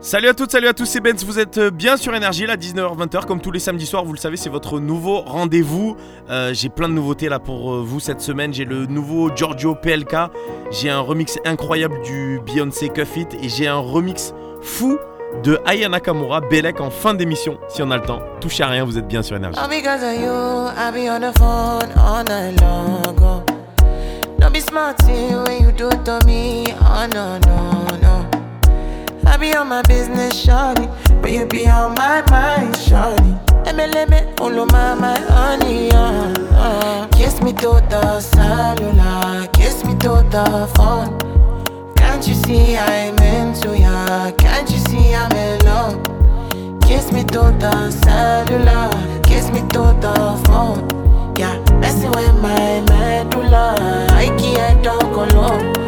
Salut à toutes, salut à tous, c'est Benz, vous êtes bien sur Énergie, là 19h-20h, comme tous les samedis soirs, vous le savez, c'est votre nouveau rendez-vous. Euh, j'ai plein de nouveautés là pour euh, vous cette semaine, j'ai le nouveau Giorgio PLK, j'ai un remix incroyable du Beyoncé Cuff It et j'ai un remix fou de Aya Nakamura, Belek en fin d'émission, si on a le temps. Touchez à rien, vous êtes bien sur Énergie. Be on my business, shawty. But you be on my mind, shawty. MLM, my, my honey, uh, uh. Kiss me to the cellular, kiss me to the phone. Can't you see I'm into ya? Can't you see I'm in love? Kiss me to the cellular, kiss me to the phone. Yeah, messing with my medulla. I can't talk alone.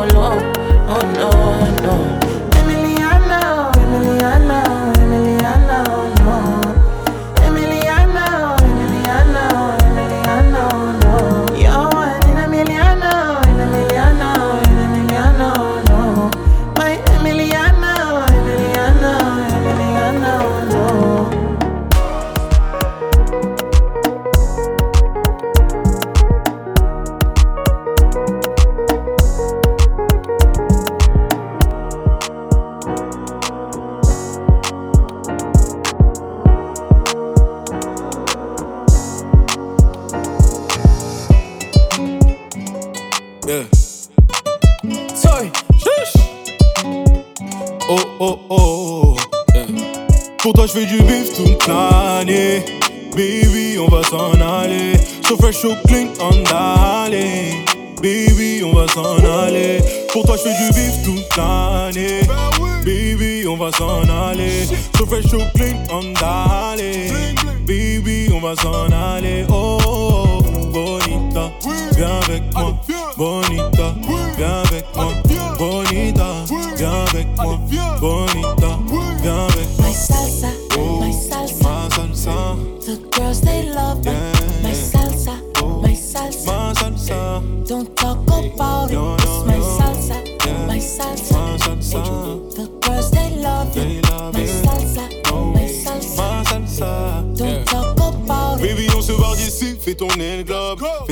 Oh, alone. Oh no, no. Baby, on va s'en aller. So fresh, so clean, on d'aller. Baby, on va s'en aller. Pour toi, je fais du bif toute l'année. Baby, on va s'en aller. So fresh, so clean, on d'aller. Baby, on va s'en aller. Oh, oh, oh, bonita, viens avec moi. Bonita, viens avec moi. Bonita, viens avec moi.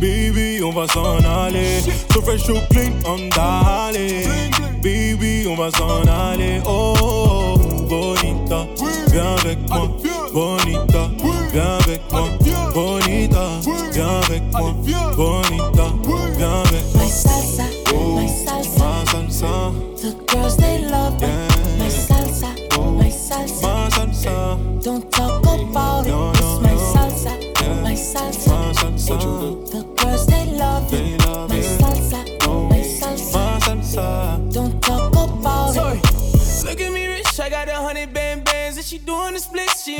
Baby, on va s'en aller. So fresh, so clean, on d'aller. Baby, on va s'en aller. Oh, oh, oh, bonita, viens avec moi. Bonita, viens avec moi. Bonita, viens avec moi. Bonita,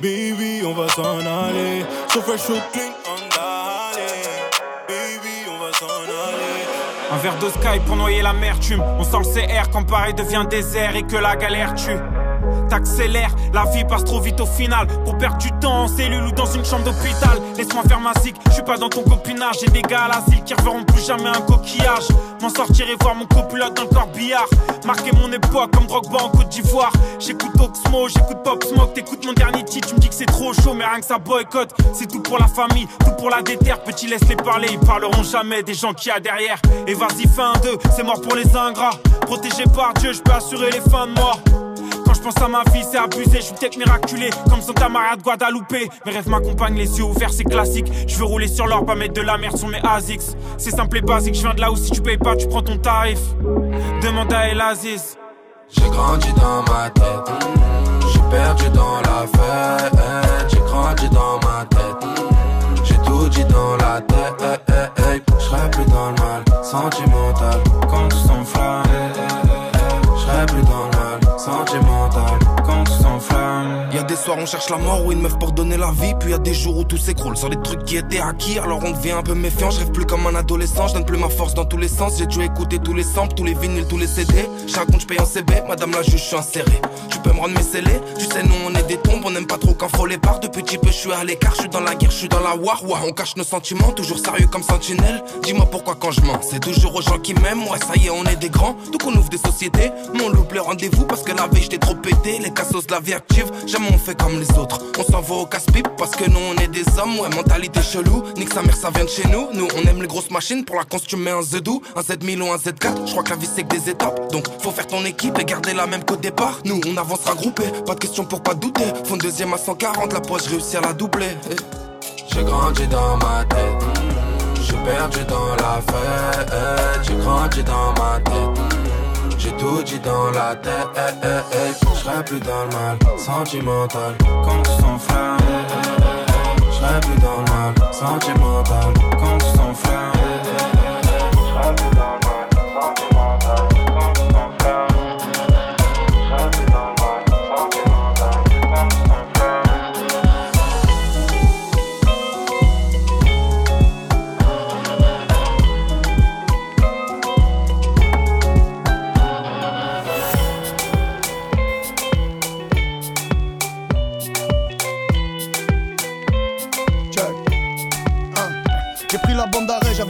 Baby, on va s'en aller. So fresh, so clean, on. Baby, on va s'en aller. Un verre de sky pour noyer l'amertume. On sent le CR quand Paris devient désert et que la galère tue. T'accélères, la vie passe trop vite au final. Pour perdre du temps en cellule ou dans une chambre d'hôpital. Laisse-moi faire ma zik, je suis pas dans ton copinage. J'ai des gars à l'asile qui reverront plus jamais un coquillage. M'en sortir et voir mon copilote dans le corbillard. Marquer mon époque comme Drogba en Côte d'Ivoire. J'écoute Oxmo, j'écoute Pop Smoke. T'écoutes mon dernier titre, tu me dis que c'est trop chaud, mais rien que ça boycotte. C'est tout pour la famille, tout pour la déterre. Petit, laisse-les parler, ils parleront jamais des gens qui a derrière. Et vas-y, un deux, c'est mort pour les ingrats. Protégé par Dieu, je peux assurer les fins de mois. Quand je pense à ma vie, c'est abusé. Je suis peut-être miraculé, comme Santa Maria de Guadalupe. Mes rêves m'accompagnent, les yeux ouverts, c'est classique. Je veux rouler sur l'or, pas mettre de la merde sur mes ASICS. C'est simple et basique, je viens de là où si tu payes pas, tu prends ton tarif. Demande à El Aziz. J'ai grandi dans ma tête, j'ai perdu dans la fête, j'ai grandi dans ma tête, j'ai tout dit dans la tête, je serai plus dans le mal, sentimental, Quand tout s'enflamme, je serai plus dans le sentimental. quand tout s'enflamme. Y a des soirs on cherche la mort ou une meuf pour donner la vie. Puis y a des jours où tout s'écroule. Sur des trucs qui étaient acquis Alors on devient un peu méfiant, je rêve plus comme un adolescent Je donne plus ma force dans tous les sens. J'ai dû écouter tous les samples, tous les vinyles, tous les CD Chaque compte je paye en CB, madame la juge je suis inséré. Tu peux me rendre mes scellés, tu sais nous on est des tombes On aime pas trop quand faut les barres, depuis petit peu je suis à l'écart Je suis dans la guerre, je suis dans la war, ouais, On cache nos sentiments, toujours sérieux comme sentinelle. Dis-moi pourquoi quand je mens, c'est toujours aux gens qui m'aiment. Ouais ça y est on est des grands, donc on ouvre des sociétés. Mon loupe le rendez-vous parce que la veille j'étais trop pété. Les cassos de la vie active, jamais on fait comme les autres. On s'en va au casse-pipe parce que nous on est des hommes. Ouais mentalité chelou, nique sa mère ça vient de chez nous. Nous on aime les grosses machines, pour la cons tu mets un Z2 Un Z1000 ou un Z4, je crois que la vie c'est que des étapes. Donc faut faire ton équipe et garder la même qu'au départ. Nous on avancera groupé, pas de question pour pas douter. Fond deuxième à 140, la poche réussi à la doubler. J'ai grandi dans ma tête, j'ai perdu dans la fête, j'ai grandi dans ma tête, tout dit dans la tête, je serai plus dans le mal, sentimental, Quand tout s'enflamme, je serai plus dans le mal, sentimental. quand tout s'enflamme.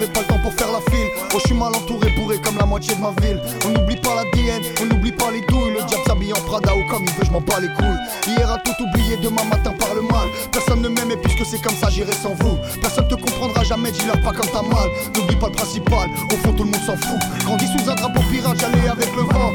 J'avais pas le temps pour faire la file. Oh, je suis mal entouré, bourré comme la moitié de ma ville. On n'oublie pas la DN, on n'oublie pas les douilles. Le diable s'habille en Prada ou comme il veut, je m'en bats les couilles. Hier a tout oublié, demain matin par le mal. Personne ne m'aime et puisque c'est comme ça, j'irai sans vous. Personne te comprendra jamais, dis-leur pas quand t'as mal. N'oublie pas le principal, au fond tout le monde s'en fout. Grandi sous un drapeau pirate, j'allais avec le vent.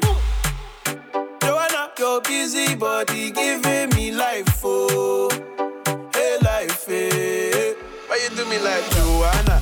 Tonight. Joanna, your busy body giving me life, oh, hey life, hey. Why you do me like Joanna,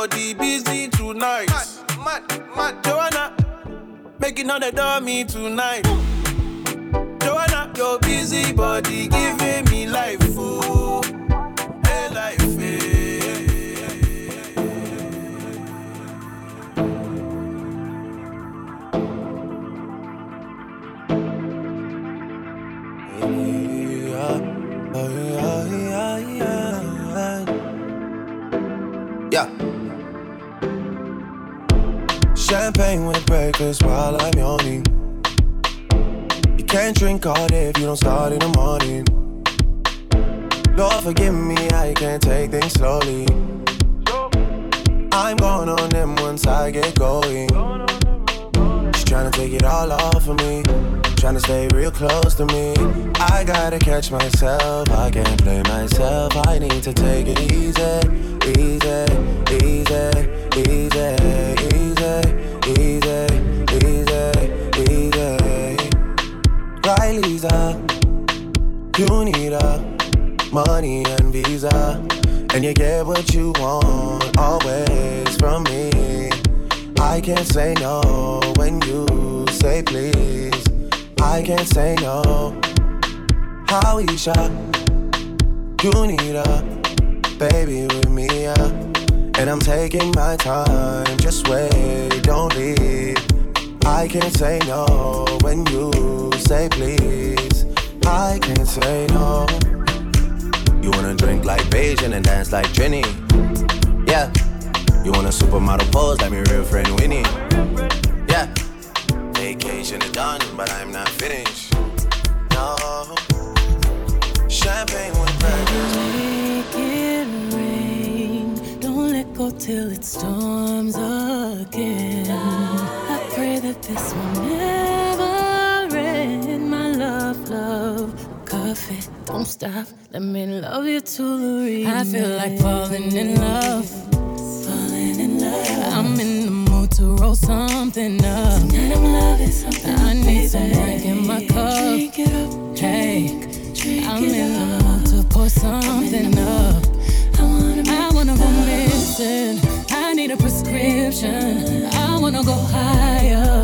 body busy tonight. Mad, mad, mad. Joanna, making all the dummy tonight. Joanna, your busy body giving me life, oh, Champagne with breakfast while I'm yawning. You can't drink all day if you don't start in the morning. Lord, forgive me, I can't take things slowly. I'm going on them once I get going. She's trying to take it all off of me. Trying to stay real close to me. I gotta catch myself. I can't play myself. I need to take it easy, easy, easy, easy, easy, Up. You need a money and visa. And you get what you want always from me. I can't say no when you say please. I can't say no. How shot? You need a baby with me, yeah. And I'm taking my time. Just wait, don't leave. I can't say no when you say please. I can't say no. You wanna drink like Beijing and dance like Trini? Yeah. You want a supermodel pose like my real friend Winnie? Yeah. Vacation is done, but I'm not finished. No. Champagne with breakfast. Make it rain. Don't let go till it storms again. I pray that this will never coffee. Don't stop. Let me love you to the end. I feel like falling in love. Falling in love. I'm in the mood to roll something up. Tonight I'm loving something. I need some drink in my cup. Drink it up. Hey. I'm in the mood to pour something up. I wanna go missing. I need a prescription. I wanna go higher.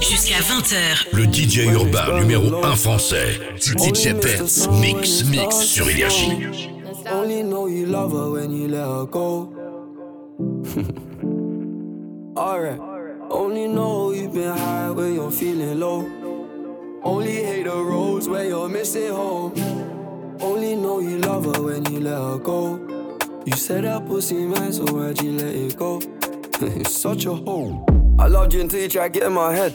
Jusqu'à 20h. Le DJ urbain numéro 1 français. DJ Benz. Mix, mix sur Énergie. Only know you love her when you let her go. Alright. Only know you've been high when you're feeling low. Only hate the roads where you're missing home. Only know you love her when you let her go. You said that pussy man, so why'd you let it go? it's such a hole. I loved you until you tried to get in my head.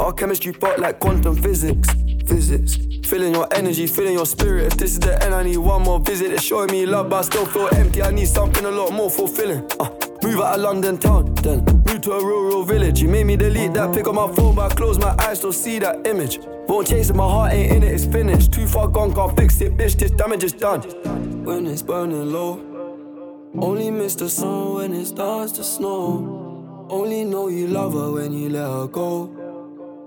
Our chemistry felt like quantum physics. Physics. Feeling your energy, feeling your spirit. If this is the end, I need one more visit. It's showing me love, but I still feel empty. I need something a lot more fulfilling. Uh, move out of London town, then move to a rural village. You made me delete that pick on my phone, but I close my eyes, still see that image. Won't chase it, my heart ain't in it, it's finished. Too far gone, can't fix it, bitch. This damage is done. When it's burning low, only miss the sun when it starts to snow. Only know you love her when you let her go.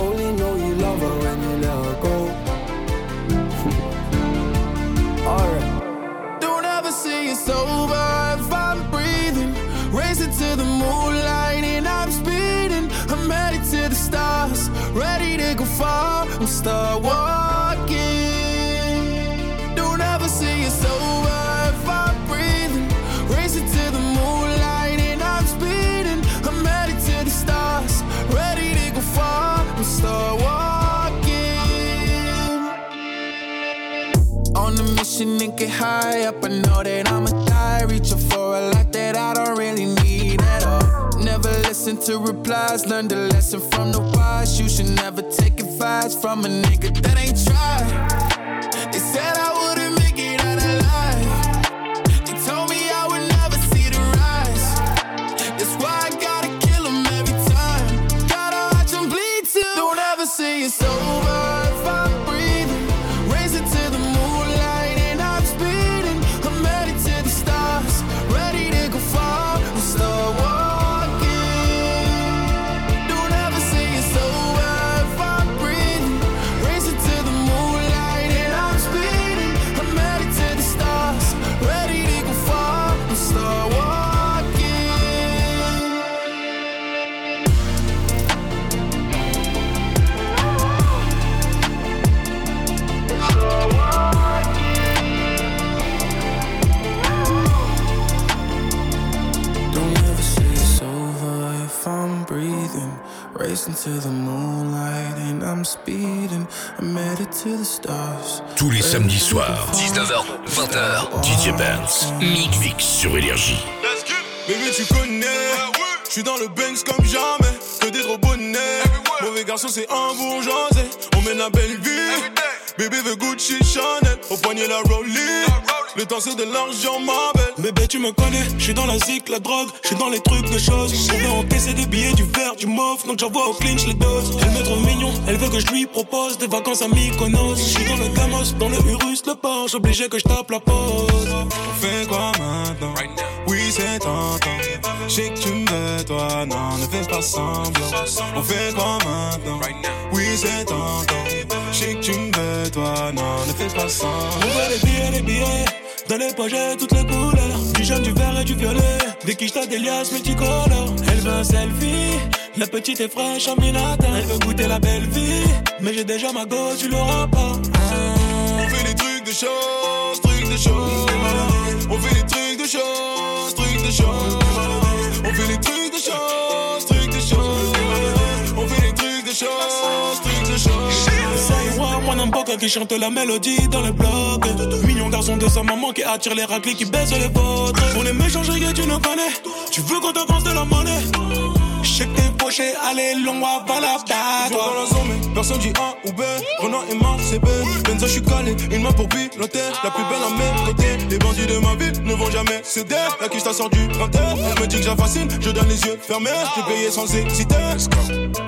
Only know you love her when you let her go. Alright. Don't ever say it's over if I'm breathing. Racing to the moonlight and I'm speeding. I'm headed to the stars, ready to go far. I'm start walking. On and get high up. I know that I'ma die. Reaching for a lot that I don't really need at all. Never listen to replies. Learn the lesson from the wise. You should never take advice from a nigga that ain't tried. Tous les samedis soirs, 19h, 20h, DJ Benz. Mix, mix sur Énergie. Bébé, tu connais. Je suis dans le Banks comme jamais. Que des trop bonnets. Mauvais garçon, c'est un bourgeoisé. On mène la belle vie. Bébé veut Gucci Chanel. Au poignet, la Rollie. Le temps, c'est de l'argent, ma belle. Bébé, tu me connais, je suis dans la zik, la drogue, je suis dans les trucs de choses. On veut encaisser des billets, du verre, du mauve, donc j'envoie au clinch les doses. Elle me trouve mignon, elle veut que je lui propose des vacances à Mykonos. Je suis dans le Gamos, dans le Urus, le Porsche, obligé que je tape la pause. On fait quoi maintenant? Oui, c'est tentant. Je sais que tu me veux, toi, non, ne fais pas semblant. On fait quoi maintenant? Oui, c'est tentant. Je sais que tu me veux, toi, non, ne fais pas semblant. On veut les billets, les billets. Dans les j'ai toutes les couleurs. Du jaune, du vert et du violet. Des quiches, t'as des liasses multicolores. Elle veut un selfie. La petite est fraîche en minata. Elle veut goûter la belle vie. Mais j'ai déjà ma go, tu l'auras pas. On fait des trucs de choses, trucs de choses. On fait des trucs de choses, trucs de choses. On fait des trucs qui chante la mélodie dans le bloc. Mignon garçon de sa maman qui attire les raclés qui baissent les vôtres. On est méchants, que tu nous connais. Tu veux qu'on t'avance de la monnaie? Je sais que t'es poché, allez, long, va la Je dans la zone, mais personne dit A ou B. Renan et Marc, c'est B. Benza, je suis calé, une main pour piloter. La plus belle à mes côtés. Les bandits de ma ville ne vont jamais céder. La t'a sort du printemps. Elle me dit que j'affascine, je donne les yeux fermés. J'ai payé sans hésiter.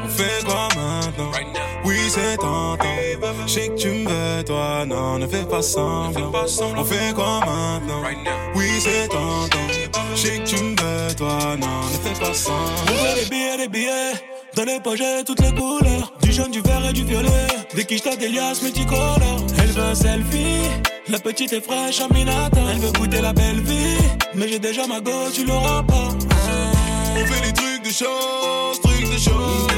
On fait quoi maintenant? Oui, c'est tentant. Je sais que tu me veux, toi, non, ne fais pas semblant. On fait quoi maintenant? Oui, c'est tentant. Je sais que tu me veux, toi, non, ne fais pas On semblant. des billets, des billets. Dans les poches, toutes les couleurs. Du jaune, du vert et du violet. Des quiches, t'as des liasses multicolores. Elle veut un selfie. La petite est fraîche en minata. Elle veut goûter la belle vie. Mais j'ai déjà ma go, tu l'auras pas. On fait des trucs de choses, trucs de choses.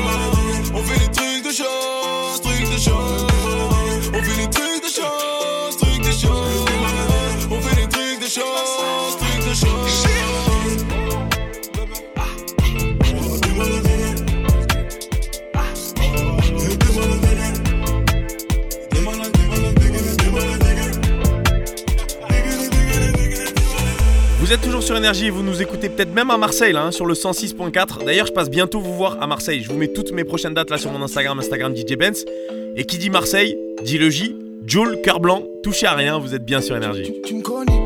Vous êtes toujours sur Énergie et vous nous écoutez peut-être même à Marseille, là, hein, sur le 106.4. D'ailleurs, je passe bientôt vous voir à Marseille. Je vous mets toutes mes prochaines dates là sur mon Instagram, Instagram DJ Benz. Et qui dit Marseille, dit le J, Joule, cœur blanc, touchez à rien, vous êtes bien sur Énergie. Tu me connais,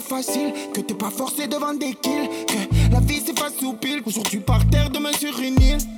facile, que t'es pas forcé devant des kills, que la vie c'est pas soupil. Aujourd'hui par terre, demain sur une île.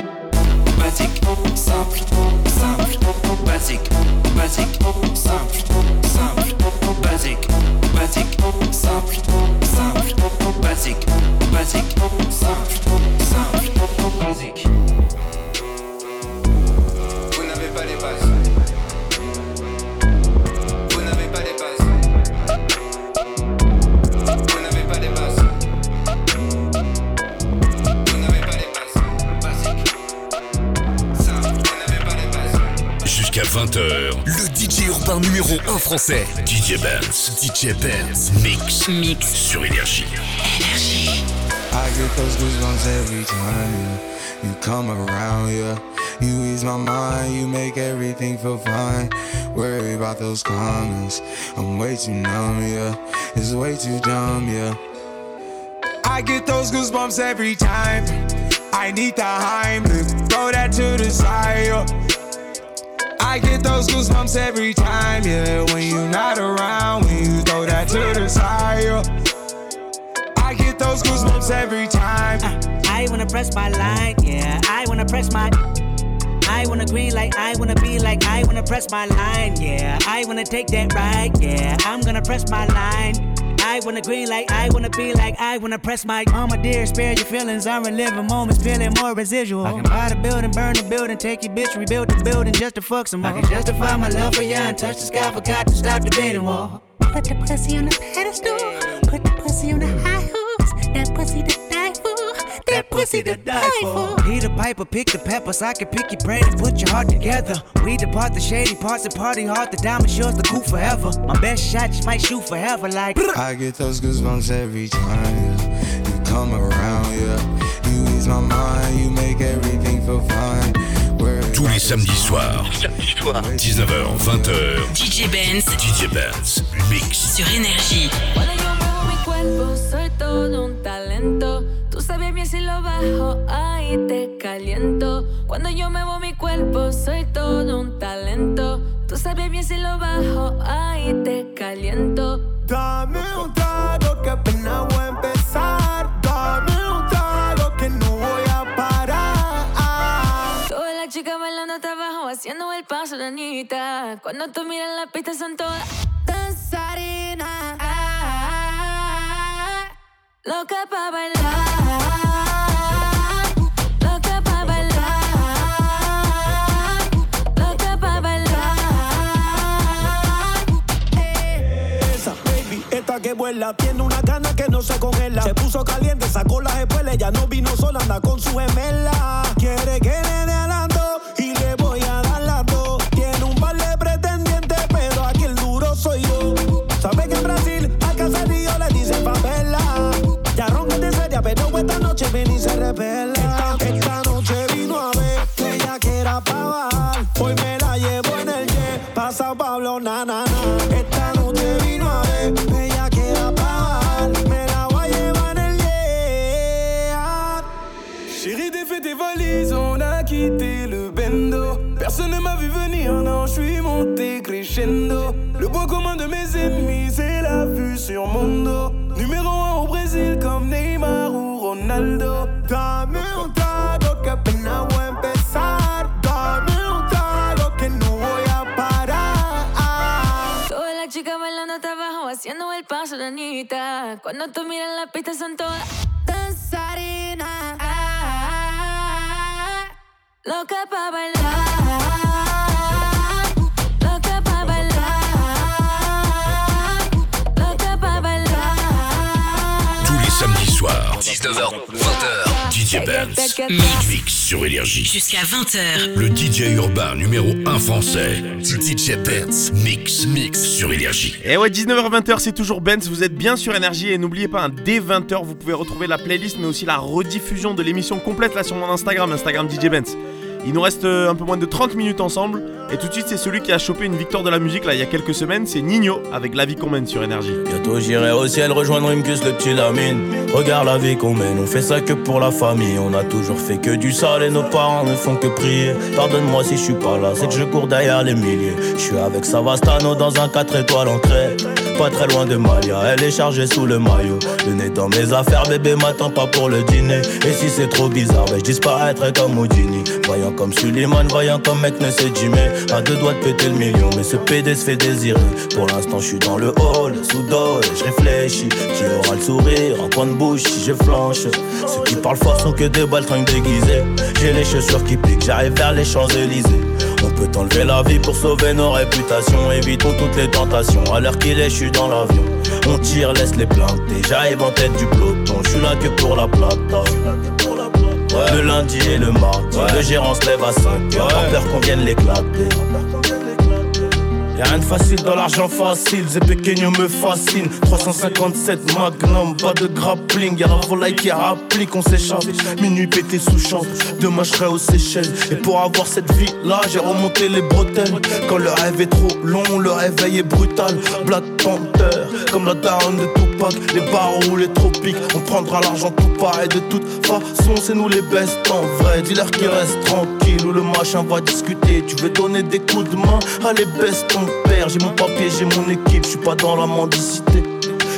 Simple, simple, basique. 20h, le DJ urbain numéro 1 français, DJ Benz. DJ Benz. Mix. Mix. Sur Énergie. I get those goosebumps every time yeah. you come around, yeah. You ease my mind, you make everything feel fine. Worry about those comments, I'm way too numb, yeah. It's way too dumb, yeah. I get those goosebumps every time. I need the Heimlich, throw that to the side. yeah. I get those goosebumps every time, yeah. When you're not around, when you throw that to the side. yeah. I get those goosebumps every time. Uh, I wanna press my line, yeah. I wanna press my. I wanna green like I wanna be like I wanna press my line, yeah. I wanna take that ride, yeah. I'm gonna press my line. I wanna green like I wanna be like I wanna press my mama dear, spare your feelings. I'm reliving moments, feeling more residual. I can buy the building, burn the building, take your bitch, rebuild the building just to fuck some more. I can justify my love for you and touch the sky, forgot to stop the bidding wall. Put the pussy on the pedestal, put the pussy on the high horse. That pussy to that pussy to die for. Peter Piper, pick the peppers. I can pick your brain and put your heart together. We depart the shady parts and party hard. The diamond yours, the cool forever. My best shot just might shoot forever, like. I get those goosebumps every time yeah. you come around, yeah. You ease my mind, you make everything feel fine. Worry Tous les samedis soirs. 19h, 20h. DJ Benz. DJ Benz. Mix. Sur Énergie. Cuando yo mi cuerpo, soy todo un talento. Si lo bajo, ahí te caliento. Cuando yo muevo mi cuerpo, soy todo un talento. Tú sabes bien si lo bajo, ahí te caliento. Dame un trago que apenas voy a empezar. Dame un trago que no voy a parar. Todas las chicas bailando hasta abajo, haciendo el paso de Anita. Cuando tú miras la pista son todas danzarinas. Loca pa' bailar. Tiene una gana que no se congela. Se puso caliente, sacó las espuelas, ya no vino sola, anda con su gemela. Cuando tú miras la pista son todas danzarinas. Loca pa' bailar. Les samedis soirs. 19h, 20h. DJ Benz. Mix. Sur Énergie. Jusqu'à 20h. Le DJ urbain numéro 1 français. DJ Benz. Mix. Mix sur Énergie. Et ouais, 19h-20h, c'est toujours Benz, vous êtes bien sur Énergie et n'oubliez pas, hein, dès 20h, vous pouvez retrouver la playlist mais aussi la rediffusion de l'émission complète là sur mon Instagram, Instagram DJ Benz. Il nous reste euh, un peu moins de 30 minutes ensemble. Et tout de suite, c'est celui qui a chopé une victoire de la musique là il y a quelques semaines. C'est Nino avec La vie qu'on mène sur Énergie. Bientôt j'irai au ciel rejoindre Rimkus le petit Lamine. Regarde la vie qu'on mène, on fait ça que pour la famille. On a toujours fait que du sale et nos parents ne font que prier. Pardonne-moi si je suis pas là, c'est que je cours derrière les milliers. Je suis avec Savastano dans un 4 étoiles crête. Pas très loin de Malia, elle est chargée sous le maillot. Le nez dans mes affaires, bébé m'attend pas pour le dîner. Et si c'est trop bizarre, ben je disparaîtrai comme Houdini. Voyant comme Suleiman, voyant comme mec ne sait Jimmy. À deux doigts de péter le million, mais ce PD se fait désirer. Pour l'instant, je suis dans le hall, sous et je réfléchis. Qui aura le sourire, en coin de bouche si je flanche. Ceux qui parlent fort sont que des baltringues déguisés. J'ai les chaussures qui piquent, j'arrive vers les Champs-Élysées. On peut enlever la vie pour sauver nos réputations. Évitons toutes les tentations. À l'heure qu'il est, je suis dans l'avion. On tire, laisse les planter. J'arrive en tête du peloton. Je suis là que pour la plata. Ouais. Le lundi et le mardi. Le gérant se lève à 5 heures. Peur qu'on vienne l'éclater. Y'a rien de facile dans l'argent facile, Zé Pequeño me fascine. 357 Magnum, pas de grappling Y'a la volaille qui rapplique, on s'échappe Minuit pété sous champ, demain je serai aux Seychelles. Et pour avoir cette vie là, j'ai remonté les bretelles. Quand le rêve est trop long, le réveil est brutal. Black Panther, comme la daronne de Les barreaux ou les tropiques, on prendra l'argent tout pareil De toute façon, c'est nous les best en vrai. Dis-leur qu'ils restent tranquilles ou le machin va discuter. Tu veux donner des coups de main, allez baisse ton père. J'ai mon papier, j'ai mon équipe, je suis pas dans la mendicité.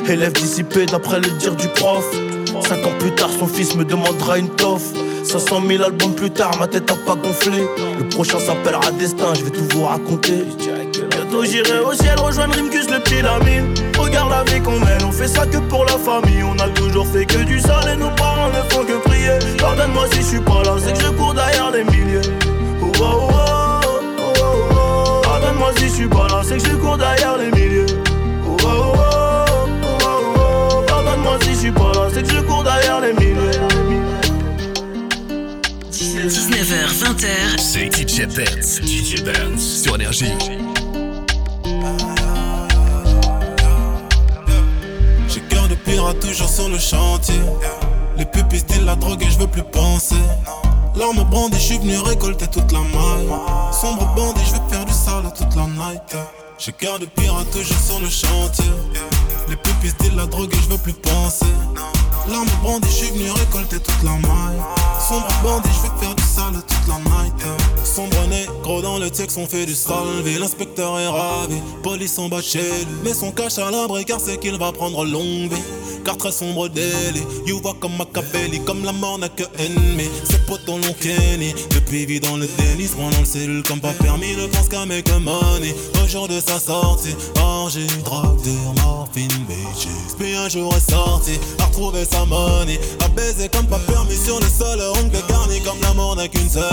Élève dissipé d'après le dire du prof. Cinq ans plus tard, son fils me demandera une toffe. 500 000 albums plus tard, ma tête a pas gonflé. Le prochain s'appellera Destin, je vais tout vous raconter Bientôt j'irai au ciel rejoindre Rimkus le petit Lamine Regarde la vie qu'on mène, on fait ça que pour la famille On a toujours fait que du sale et nos parents ne font que prier Pardonne-moi si je suis pas là, c'est que je cours derrière les milliers oh, oh, oh, oh, oh, oh. Pardonne-moi si je suis pas là, c'est que je cours derrière les milliers oh, oh, oh, oh, oh, oh. Pardonne-moi si je suis pas là, c'est que je cours derrière les milliers 19h, 20h. C'est DJ Benz, DJ Benz sur Énergie. Pirate toujours sur le chantier. Les pupilles style la drogue et je veux plus penser. L'arme brandie, je suis venu récolter toute la maille. Sombre bandit, je vais faire du sale toute la night. J'ai cœur de pirate toujours sur le chantier. Les pupilles style la drogue et je veux plus penser. L'arme brandie, je suis venu récolter toute la maille. Sombre bandit, je vais faire du sale toute night. Sombre négro dans le texte, on fait du salvé. L'inspecteur est ravi, police en bas chez lui. Mais son cache à l'abri car c'est qu'il va prendre longue vie. Car très sombre délit, you vois comme Machiavelli, comme la mort n'a que ennemi. Ses potes l'ont Kenny, depuis vit dans le déni, se dans le cellule comme pas permis, ne pense qu'à make money. Au jour de sa sortie, orgie, drogue, morphine, bitches. Puis un jour est sorti, a retrouvé sa money, a baiser comme pas permis sur le sol, ongle garni, comme la mort n'a qu'une seule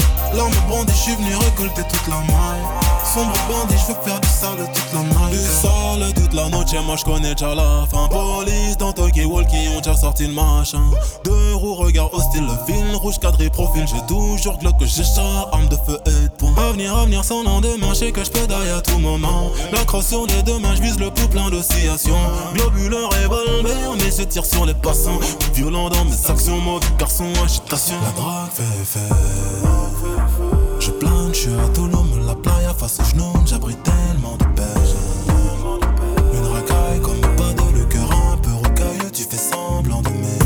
L'arme brandie, je suis venu récolter toute la maille. Sombre bandit, je veux faire du sale toute la night. Du sale toute la noche, moi je connais déjà la fin. Police dans Tokyo Walkie, ont déjà sorti le machin. Deux roues, regard hostile, le fil rouge cadré profil. J'ai toujours glock que j'ai chat, arme de feu et de poing. Avenir, avenir sans lendemain, je sais que je peux d'ailleurs à tout moment. La crosse sur les deux mains, je vise le plus plein d'oscillations. Globule, revolver, mais je tire sur les passants. Violent dans mes actions, mauvais garçon, agitation. La drogue fait effet. Je plane, je suis autonome, la playa face aux genoux, j'abrite tellement de peine. Une racaille comme pas de le cœur un peu rocailleux, tu fais semblant d'aimer.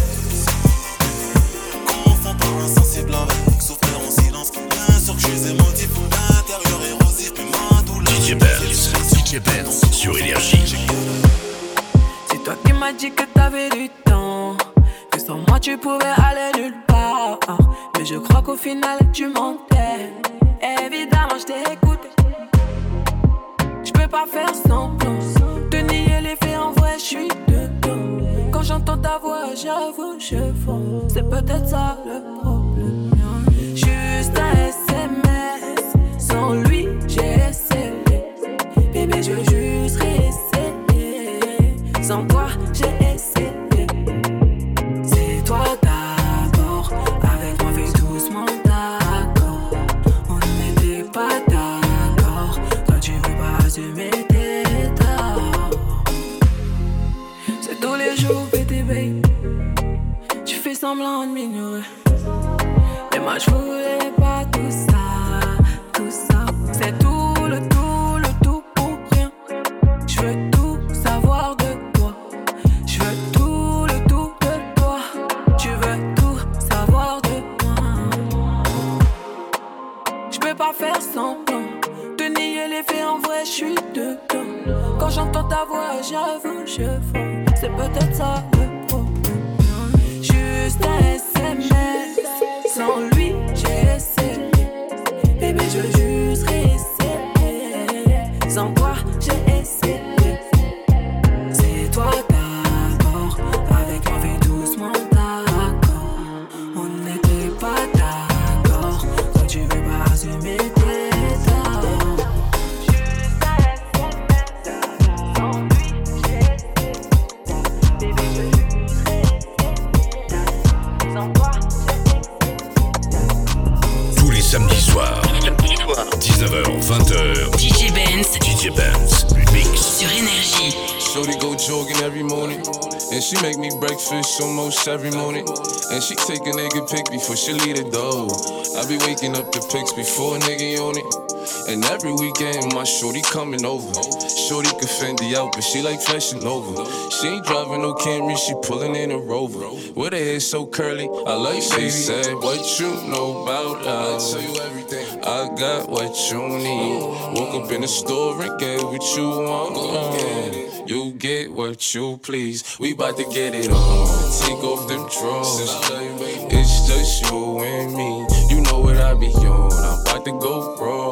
Confond pas insensible avec souffrir en silence. Bien sûr que je suis émotif, l'intérieur érosif, puis ma douleur. DJ Benz, DJ Benz sur Énergie. C'est toi qui m'as dit que t'avais du temps. Sans moi tu pouvais aller nulle part. Mais je crois qu'au final tu mentais. Évidemment, je t'ai écouté. Je peux pas faire semblant. Te nier les faits en vrai, je suis dedans. Quand j'entends ta voix, j'avoue, je fonds. C'est peut-être ça le problème. Juste un SMS. Sans lui, j'ai essayé. Before she leave the door. I be waking up the pics before a nigga on it. And every weekend my shorty coming over. Shorty can Fendi out, but she like fashion over. She ain't driving no Camry, she pulling in a Rover. With her hair so curly, I like she said, What you know about us? I tell you everything. I got what you need. Woke up in the store and get what you want. You get what you please. We bout to get it on. Take off them drawers. It's just you and me. You know what I be on. I'm about to go raw.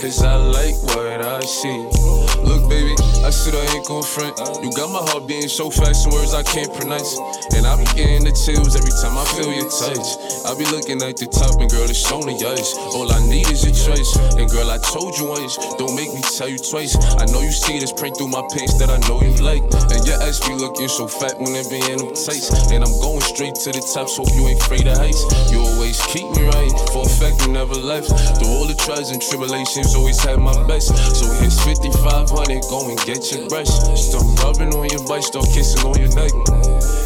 Cause I like what I see. Baby, I said I ain't gon' front. You got my heart beating so fast, some words I can't pronounce. And I be getting the chills every time I feel your touch. I be looking at the top, and girl, it's only ice. All I need is your choice. And girl, I told you once, don't make me tell you twice. I know you see this print through my pants that I know you like. And your ass be looking so fat when it be in them tights. And I'm going straight to the top, so you ain't afraid of heights. You always keep me right, for a fact never left. Through all the trials and tribulations, always had my best. So here's 5500, go and get your brush. Start rubbing on your butt, start kissing on your neck.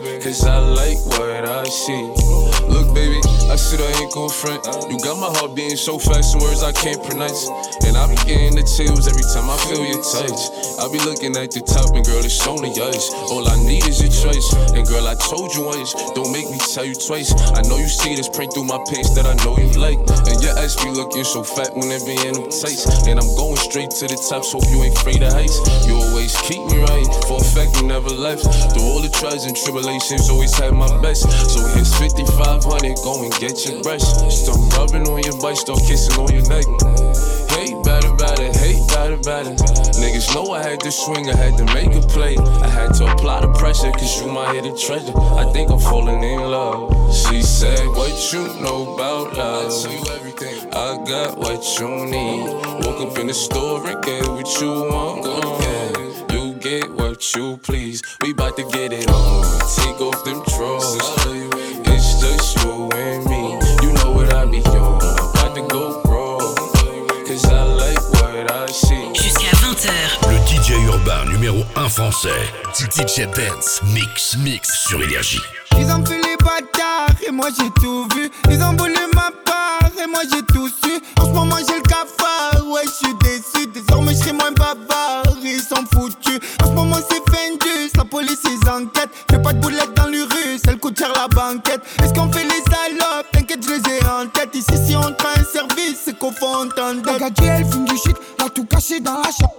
Cause I like what I see. Look, baby, I said I ain't gon' front. You got my heart beating so fast, some words I can't pronounce. And I be getting the chills every time I feel your touch. I be looking at the top, and girl, it's only ice. All I need is your choice. And girl, I told you once, don't make me tell you twice. I know you see this print through my pants that I know you like. And your ass be looking so fat when it be in them tights. And I'm going straight to the top, so you ain't afraid of heights. You always keep me right, for a fact you never left. Through all the trials and tribulations, always had my best. So here's 5500, go and get your brush. Start rubbing on your butt, start kissing on your neck. Hate better, better, hate better, better. Niggas know I had to swing, I had to make a play. I had to apply the pressure, cause you my hidden treasure. I think I'm falling in love. She said, What you know about love? I tell you everything. I got what you need. Woke up in the store and get what you want. Yeah. You get what you please. We bout to get it on. Take off them drawers. It's just you and me. 20h. Le DJ urbain numéro 1 français, DJ Benz, mix, mix sur Énergie. Ils ont fait les bâtards et moi j'ai tout vu. Ils ont voulu ma part et moi j'ai tout su. En ce moment j'ai le cafard, ouais je suis déçu. Désormais je serai moins bavard, ils sont foutus. En ce moment c'est Fendus, la police ils enquêtent. Fais pas de boulettes dans l'urus, elle coûte cher la banquette. Est-ce qu'on fait les salopes? T'inquiète, je les ai en tête. Ici si on prend un service, c'est qu'on faut entendre. La gadget, elle fume du shit, a tout caché dans la chambre.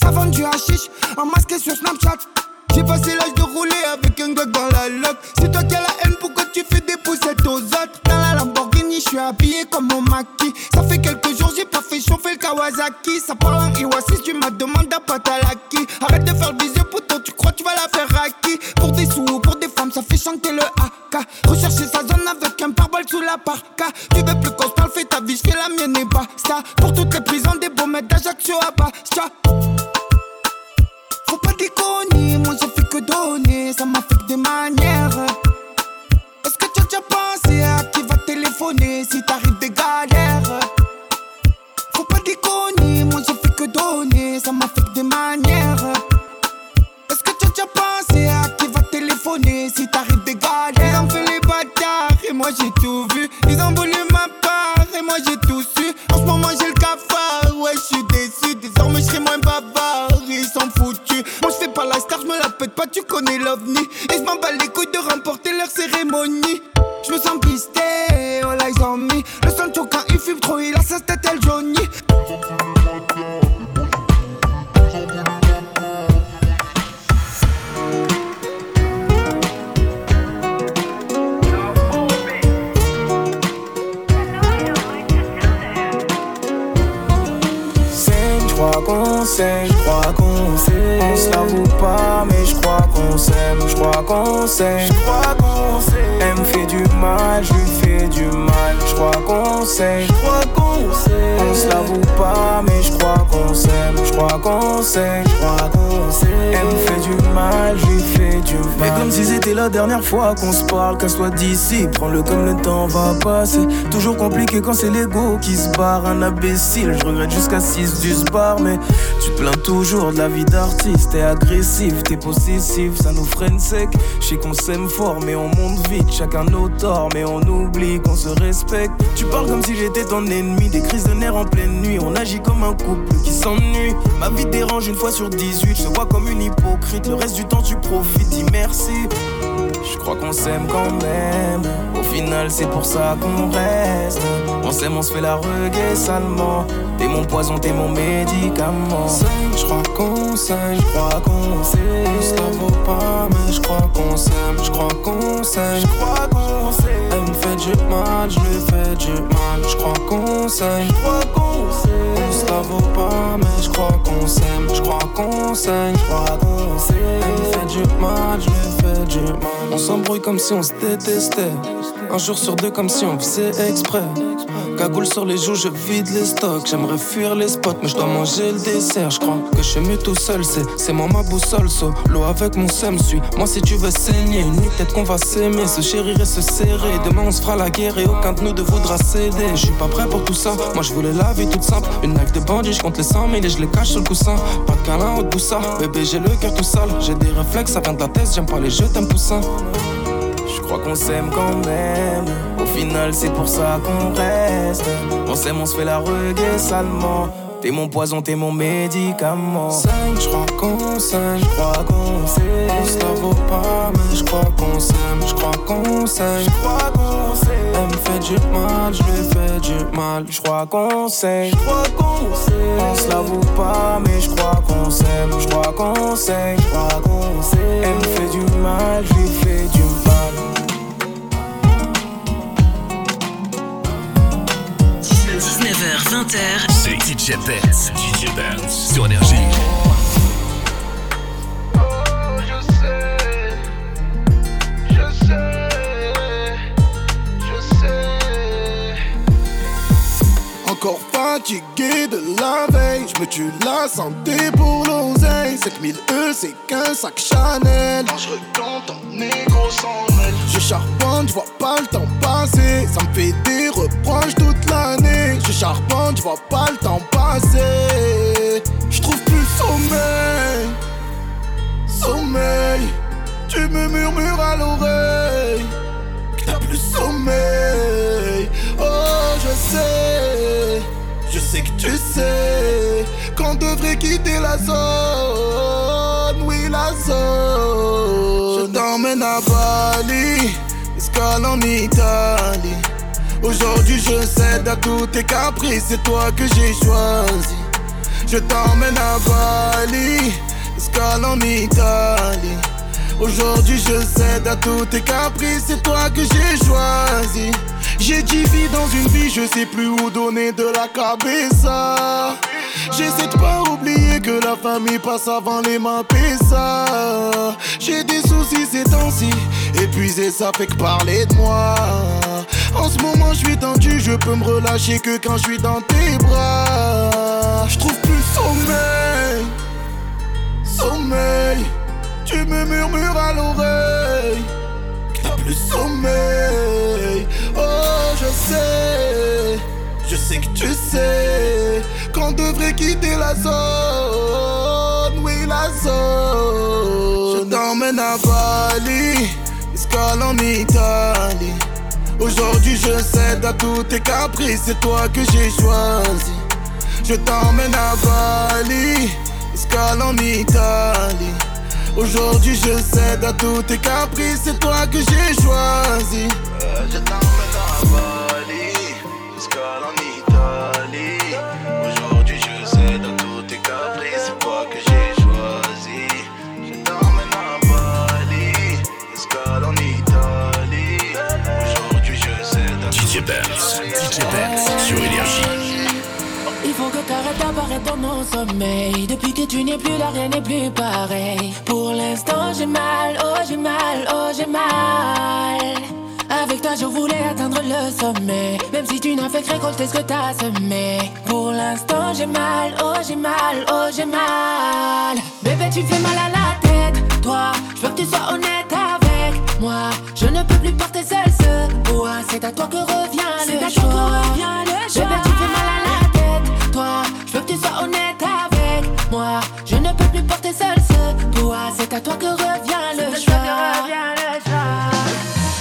Ça vend du hashish, en masqué sur Snapchat. J'ai passé l'âge de rouler avec un gars dans la loc. C'est toi qui as la haine, pourquoi tu fais des poussettes aux autres? Dans la Lamborghini, je suis habillé comme mon maquis. Ça fait quelques jours, j'ai pas fait chauffer le Kawasaki. Ça parle en Iwasis, qu'on. On se l'avoue pas, mais je crois qu'on s'aime, je crois qu'on saigne, je crois qu'on sait. Elle me fait du mal, je Mais comme si c'était la dernière fois qu'on se parle, qu'elle soit d'ici, prends-le comme le temps va passer. Toujours compliqué quand c'est l'ego qui se barre, un imbécile. Je regrette jusqu'à 6 du bar, mais tu te plains toujours de la vie d'artiste. T'es agressif, t'es possessif, ça nous freine sec. Je sais qu'on s'aime fort, mais on monte vite, chacun nos torts, mais on oublie qu'on se respecte. Tu parles comme si j'étais ton ennemi, des crises de nerfs en pleine nuit. On agit comme un couple qui s'ennuie. Ma vie dérange une fois sur 18, je te vois comme une hypocrite. Le reste du temps, tu profites, dis merci. Je crois qu'on s'aime quand même. Au final, c'est pour ça qu'on reste. On s'aime, on se fait la reggae salement. T'es mon poison, t'es mon médicament. Je crois qu'on s'aime, je crois qu'on sait. Ça vaut pas, mais je crois qu'on s'aime, je crois qu'on s'aime, je crois qu'on sait. Elle me fait du mal, je lui fais du mal. Je crois qu'on s'aime, je crois qu'on sait. La vaut pas, mais je crois qu'on s'aime, je crois qu'on s'aime, je crois qu'on sait. Elle me fait du mal, je fais du mal. On s'embrouille comme si on se détestait. Un jour sur deux, comme si on faisait exprès. Cagoule sur les joues, je vide les stocks. J'aimerais fuir les spots, mais je dois manger le dessert. Je crois que je suis mieux tout seul, c'est, moi ma boussole. Solo avec mon seum, suis. Moi, si tu veux saigner, une nuit, peut-être qu'on va s'aimer, se chérir et se serrer. Demain, on se fera la guerre et aucun de nous ne voudra céder. Je suis pas prêt pour tout ça. Moi, je voulais la vie toute simple. Une life de bandit, je compte les 100 000 et je les cache sur le coussin. Pas de câlin ou de. Bébé, j'ai le cœur tout sale. J'ai des réflexes, ça vient de la tête. J'aime pas les jeux, t'aimes poussin. Je crois qu'on s'aime quand même. Final, c'est pour ça qu'on reste. On s'aime, on se fait la reggae salement. T'es mon poison, t'es mon médicament. S'aime, je crois qu'on s'aime, je crois qu'on sait. On se la vaut pas, mais je crois qu'on s'aime, je crois qu'on s'aime, je crois qu'on sait. Elle me fait du mal, je lui fais du mal. Je crois qu'on s'aime, je crois qu'on sait. On se l'avoue pas, mais je crois qu'on s'aime, je crois qu'on s'aime, je crois qu'on sait. Elle me fait du mal, je lui fais du mal. 20h. C'est DJ Benz. DJ Benz. Sur Énergie. Encore fatigué de la veille, je me tue la santé pour l'oseille. 7000 E, c'est qu'un sac Chanel. Quand je recompte en négro sans mêle. Je charbonne, je vois pas le temps passer. Ça me fait des reproches toute l'année. Je charbonne, je vois pas le temps passer. Je trouve plus sommeil. Sommeil. Tu me murmures à l'oreille. que T'as plus sommeil. Oh, je sais. Que tu sais qu'on devrait quitter la zone. Oui, la zone. Je t'emmène à Bali, escale en Italie. Aujourd'hui, je cède à tous tes caprices, c'est toi que j'ai choisi. Je t'emmène à Bali, escale en Italie. Aujourd'hui, je cède à tous tes caprices, c'est toi que j'ai choisi. J'ai dix vies dans une vie, je sais plus où donner de la cabeza. J'essaie de pas oublier que la famille passe avant les mains ça. J'ai des soucis ces temps-ci. Épuisé, ça fait que parler de moi. En ce moment, je suis tendu, je peux me relâcher que quand je suis dans tes bras. Je trouve plus sommeil, sommeil. Tu me murmures à l'oreille que t'as plus sommeil. Oh, sais, je sais que tu sais qu'on devrait quitter la zone. Oui, la zone. Je t'emmène à Bali, escale en Italie. Aujourd'hui, je cède à tous tes caprices, c'est toi que j'ai choisi. Je t'emmène à Bali, escale en Italie. Aujourd'hui je cède à tous tes caprices, c'est toi que j'ai choisi. Euh, dans mon sommeil. Depuis que tu n'es plus là, rien n'est plus pareil. Pour l'instant, j'ai mal, oh j'ai mal, oh j'ai mal. Avec toi, je voulais atteindre le sommet. Même si tu n'as fait que récolter ce que t'as semé. Pour l'instant, j'ai mal, oh j'ai mal, oh j'ai mal. Bébé, tu fais mal à la tête. Toi, je veux que tu sois honnête avec moi. Je ne peux plus porter seul ce poids. C'est à toi que revient le choix. C'est à toi que revient le choix. Bébé, tu fais mal à la tête. Toi, sois honnête avec moi. Je ne peux plus porter seul ce poids. C'est à toi que revient le choix.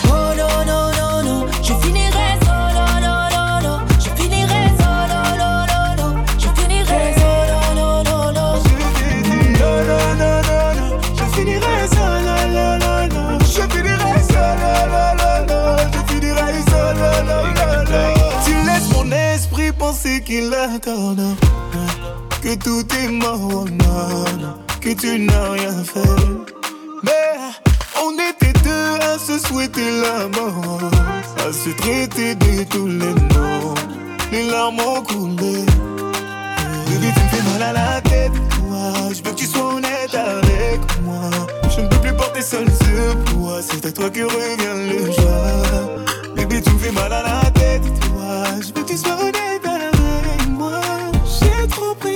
Oh non, non, non, non. Je finirai solo, non, non, non. Je finirai solo, non, non, non. Je finirai solo, non, non, non. Non, non, non, non, non. Je finirai seul, non, non, non, non. Je finirai seul, non, non, non, non. Je finirai seul, non, non, non, non. Tu laisses mon esprit penser qu'il a tort, non. Que tout est mort, oh, non. Que tu n'as rien fait. Mais on était deux à se souhaiter la mort. À se traiter de tous les noms. Les larmes ont coulé. Baby, tu me fais mal à la tête, toi. Je veux que tu sois honnête avec moi. Je ne peux plus porter seul ce poids. C'est à toi que revient le joie. Baby, tu me fais mal à la tête, toi. Je veux que tu sois honnête avec moi. J'ai trop pris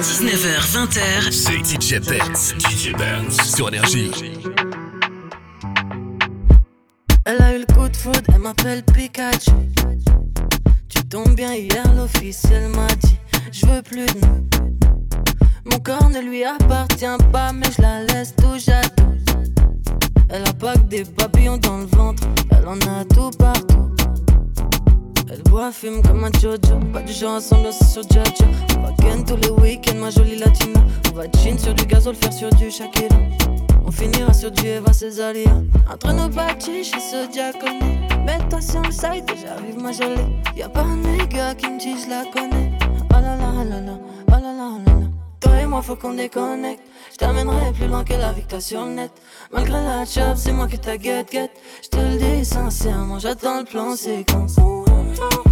19h20h, c'est DJ Benz. DJ Benz sur Énergie. Elle a eu le coup de foudre, elle m'appelle Pikachu. Tu tombes bien hier, l'officiel m'a dit Je veux plus de nous. Mon corps ne lui appartient pas, mais je la laisse tout jaloux. Elle a pas que des papillons dans le ventre, elle en a tout partout. Elle boit, fume comme un Jojo. Pas du genre ensemble, c'est sur Jojo. On va tous les week-ends, ma jolie latina. On va jean sur du gazole, faire sur du Shakira. On finira sur du Eva Cesaria. Entre nos bâtis, suis ce diaconé. Mets-toi sur le site et j'arrive ma jolie. Y'a pas un nègre qui me dit je la connais. Oh là là, oh là oh là oh là là. Toi et moi, faut qu'on déconnecte. Je t'amènerai plus loin que la t'as sur le net. Malgré la job, c'est moi qui t'a get get. Je te le dis sincèrement, j'attends le plan séquence. Oh.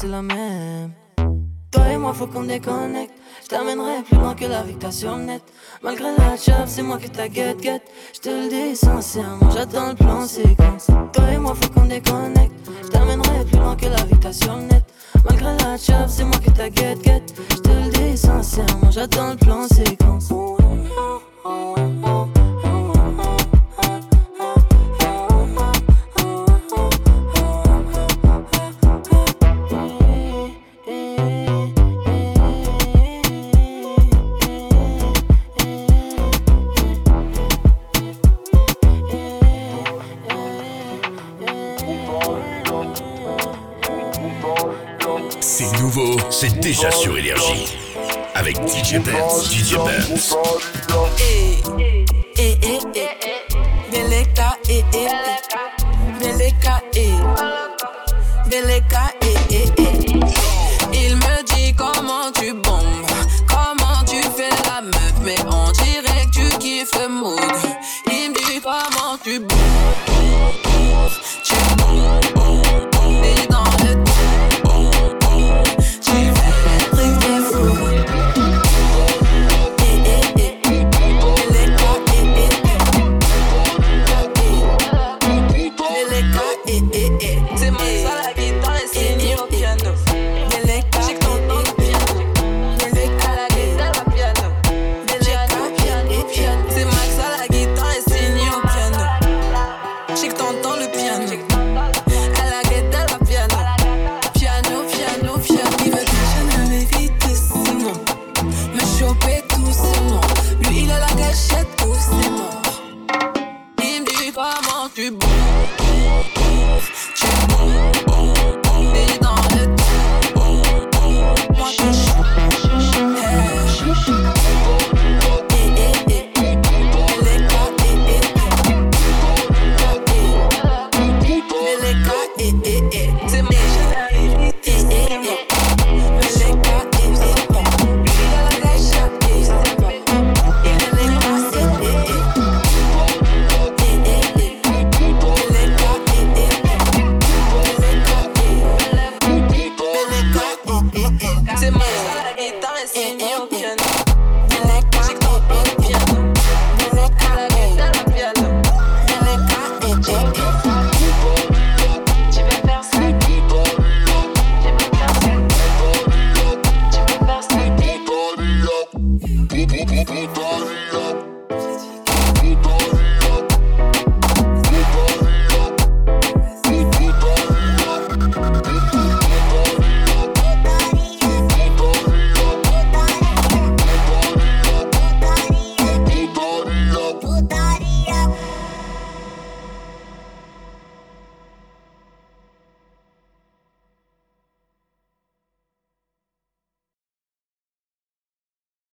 c'est la même. Toi et moi, faut qu'on déconnecte. Je t'amènerai plus loin que la victoire sur net. Malgré la chave, c'est moi que ta guette guette. Je te le dis sincèrement, j'attends le plan séquence. Toi et moi, faut qu'on déconnecte. Je t'amènerai plus loin que la victoire sur net. Malgré la chave, c'est moi que ta guette guette. Je te le dis sincèrement, j'attends le plan séquence. Oh,